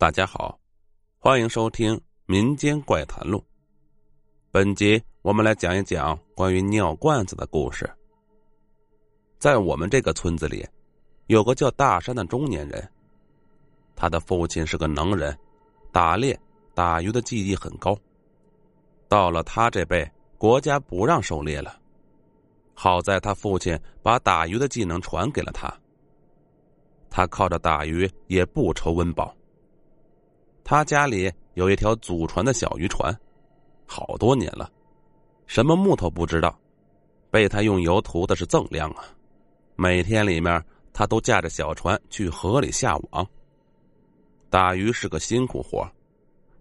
大家好，欢迎收听《民间怪谈录》。本集我们来讲一讲关于尿罐子的故事。在我们这个村子里，有个叫大山的中年人，他的父亲是个能人，打猎、打鱼的技艺很高。到了他这辈，国家不让狩猎了，好在他父亲把打鱼的技能传给了他。他靠着打鱼也不愁温饱。他家里有一条祖传的小渔船，好多年了，什么木头不知道，被他用油涂的是锃亮啊。每天里面他都驾着小船去河里下网。打鱼是个辛苦活，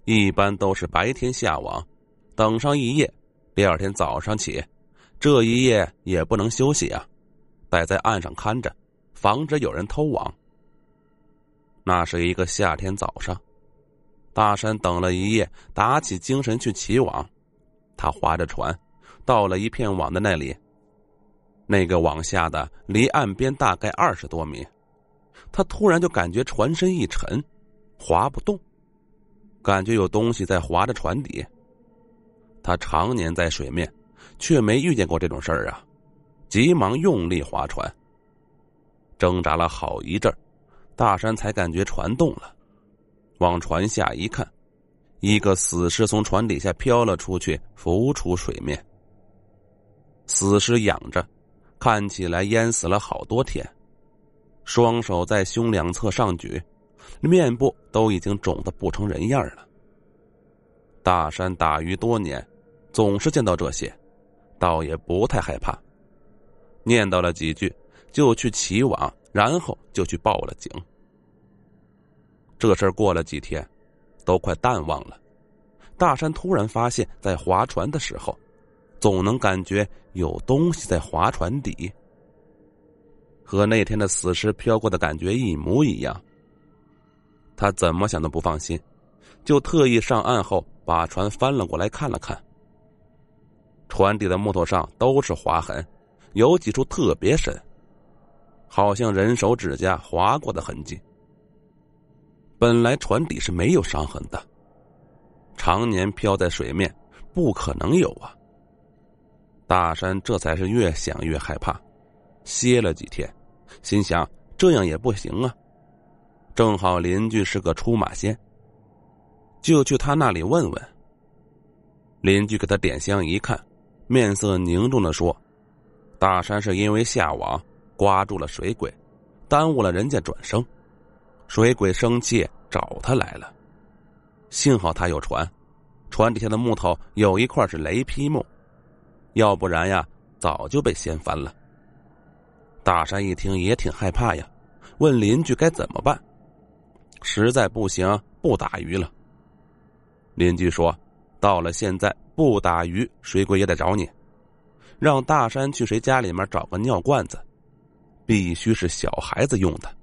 一般都是白天下网，等上一夜，第二天早上起，这一夜也不能休息啊，得在岸上看着，防止有人偷网。那是一个夏天早上。大山等了一夜，打起精神去起网。他划着船，到了一片网的那里。那个网下的离岸边大概二十多米。他突然就感觉船身一沉，划不动，感觉有东西在划着船底。他常年在水面，却没遇见过这种事儿啊！急忙用力划船，挣扎了好一阵大山才感觉船动了。往船下一看，一个死尸从船底下飘了出去，浮出水面。死尸仰着，看起来淹死了好多天，双手在胸两侧上举，面部都已经肿得不成人样了。大山打鱼多年，总是见到这些，倒也不太害怕。念叨了几句，就去起网，然后就去报了警。这事过了几天，都快淡忘了。大山突然发现，在划船的时候，总能感觉有东西在划船底，和那天的死尸飘过的感觉一模一样。他怎么想都不放心，就特意上岸后把船翻了过来看了看。船底的木头上都是划痕，有几处特别深，好像人手指甲划过的痕迹。本来船底是没有伤痕的，常年漂在水面，不可能有啊。大山这才是越想越害怕，歇了几天，心想这样也不行啊。正好邻居是个出马仙，就去他那里问问。邻居给他点香一看，面色凝重的说：“大山是因为下网刮住了水鬼，耽误了人家转生。”水鬼生气找他来了，幸好他有船，船底下的木头有一块是雷劈木，要不然呀早就被掀翻了。大山一听也挺害怕呀，问邻居该怎么办，实在不行不打鱼了。邻居说，到了现在不打鱼，水鬼也得找你，让大山去谁家里面找个尿罐子，必须是小孩子用的。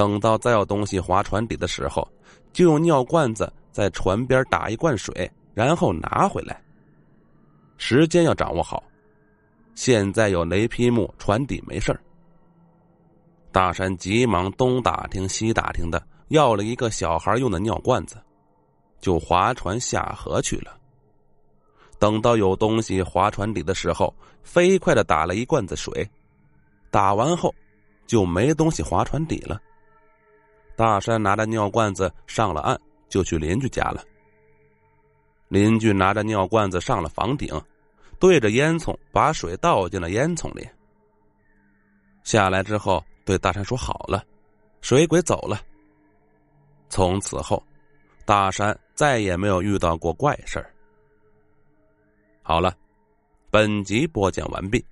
等到再有东西划船底的时候，就用尿罐子在船边打一罐水，然后拿回来。时间要掌握好。现在有雷劈木，船底没事大山急忙东打听西打听的，要了一个小孩用的尿罐子，就划船下河去了。等到有东西划船底的时候，飞快的打了一罐子水，打完后就没东西划船底了。大山拿着尿罐子上了岸，就去邻居家了。邻居拿着尿罐子上了房顶，对着烟囱把水倒进了烟囱里。下来之后，对大山说：“好了，水鬼走了。”从此后，大山再也没有遇到过怪事儿。好了，本集播讲完毕，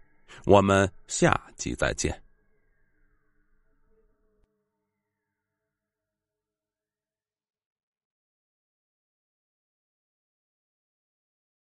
我们下集再见。